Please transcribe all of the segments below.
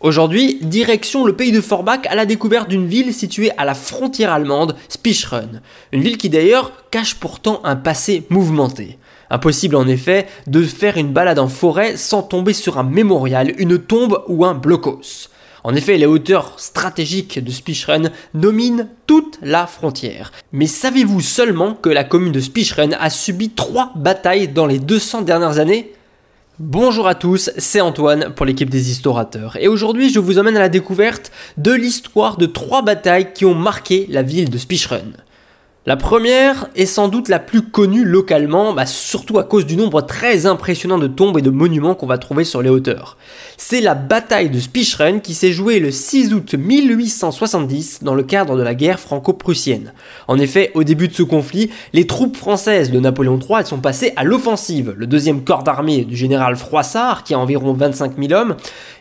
Aujourd'hui, direction le pays de Forbach à la découverte d'une ville située à la frontière allemande, Spicheren. Une ville qui d'ailleurs cache pourtant un passé mouvementé. Impossible en effet de faire une balade en forêt sans tomber sur un mémorial, une tombe ou un blocos. En effet, les hauteurs stratégiques de Spicheren dominent toute la frontière. Mais savez-vous seulement que la commune de Spicheren a subi trois batailles dans les 200 dernières années? Bonjour à tous, c'est Antoine pour l'équipe des Historateurs et aujourd'hui je vous emmène à la découverte de l'histoire de trois batailles qui ont marqué la ville de Spicheren. La première est sans doute la plus connue localement, bah, surtout à cause du nombre très impressionnant de tombes et de monuments qu'on va trouver sur les hauteurs. C'est la bataille de Spicheren qui s'est jouée le 6 août 1870 dans le cadre de la guerre franco-prussienne. En effet, au début de ce conflit, les troupes françaises de Napoléon III sont passées à l'offensive. Le deuxième corps d'armée du général Froissart, qui a environ 25 000 hommes,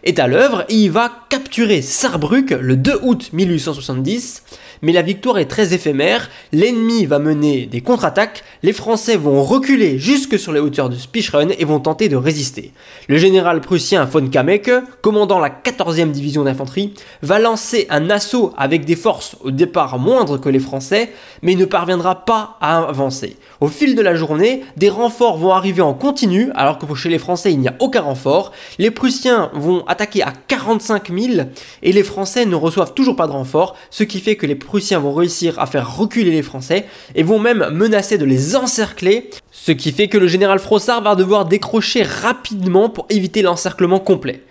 est à l'œuvre et il va capturer Saarbrück le 2 août 1870 mais la victoire est très éphémère, l'ennemi va mener des contre-attaques, les Français vont reculer jusque sur les hauteurs de Spicheren et vont tenter de résister. Le général prussien von Kameke, commandant la 14e division d'infanterie, va lancer un assaut avec des forces au départ moindres que les Français, mais ne parviendra pas à avancer. Au fil de la journée, des renforts vont arriver en continu, alors que chez les Français il n'y a aucun renfort. Les Prussiens vont attaquer à 45 000 et les Français ne reçoivent toujours pas de renfort, ce qui fait que les Prussiens vont réussir à faire reculer les Français et vont même menacer de les encercler, ce qui fait que le général Frossard va devoir décrocher rapidement pour éviter l'encerclement complet.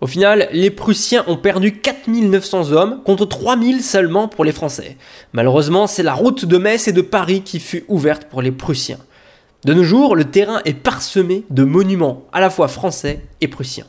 Au final, les Prussiens ont perdu 4900 hommes contre 3000 seulement pour les Français. Malheureusement, c'est la route de Metz et de Paris qui fut ouverte pour les Prussiens. De nos jours, le terrain est parsemé de monuments à la fois français et prussiens.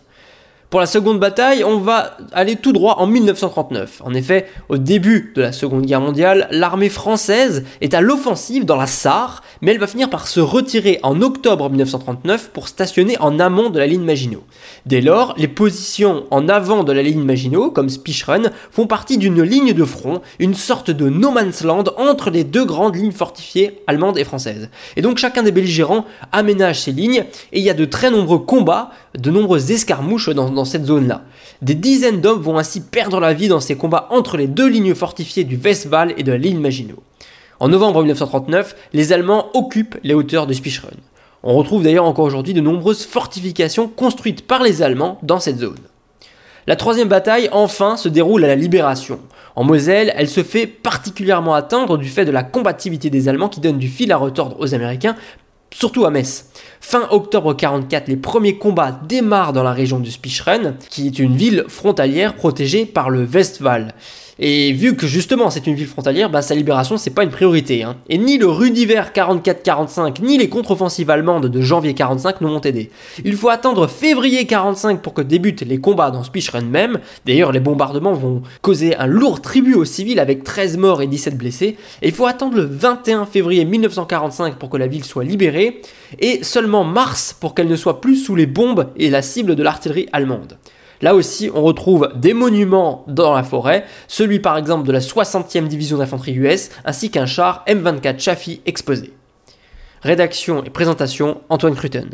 Pour la seconde bataille, on va aller tout droit en 1939. En effet, au début de la Seconde Guerre mondiale, l'armée française est à l'offensive dans la Sarre, mais elle va finir par se retirer en octobre 1939 pour stationner en amont de la ligne Maginot. Dès lors, les positions en avant de la ligne Maginot, comme Spicheren, font partie d'une ligne de front, une sorte de no man's land entre les deux grandes lignes fortifiées allemandes et françaises. Et donc chacun des belligérants aménage ses lignes, et il y a de très nombreux combats, de nombreuses escarmouches dans dans cette zone-là. Des dizaines d'hommes vont ainsi perdre la vie dans ces combats entre les deux lignes fortifiées du Westwall et de la ligne Maginot. En novembre 1939, les Allemands occupent les hauteurs de Spicheren. On retrouve d'ailleurs encore aujourd'hui de nombreuses fortifications construites par les Allemands dans cette zone. La troisième bataille, enfin, se déroule à la Libération. En Moselle, elle se fait particulièrement atteindre du fait de la combativité des Allemands qui donnent du fil à retordre aux Américains surtout à Metz. Fin octobre 44, les premiers combats démarrent dans la région de Spicheren, qui est une ville frontalière protégée par le Westwall. Et vu que justement c'est une ville frontalière, bah, sa libération c'est pas une priorité. Hein. Et ni le Rudiver 44-45 ni les contre-offensives allemandes de janvier 45 ne m'ont aidé. Il faut attendre février 45 pour que débutent les combats dans Spicheren même. D'ailleurs les bombardements vont causer un lourd tribut aux civils avec 13 morts et 17 blessés. Et il faut attendre le 21 février 1945 pour que la ville soit libérée. Et seulement mars pour qu'elle ne soit plus sous les bombes et la cible de l'artillerie allemande. Là aussi, on retrouve des monuments dans la forêt, celui par exemple de la 60e division d'infanterie US, ainsi qu'un char M24 Chaffee exposé. Rédaction et présentation, Antoine Cruten.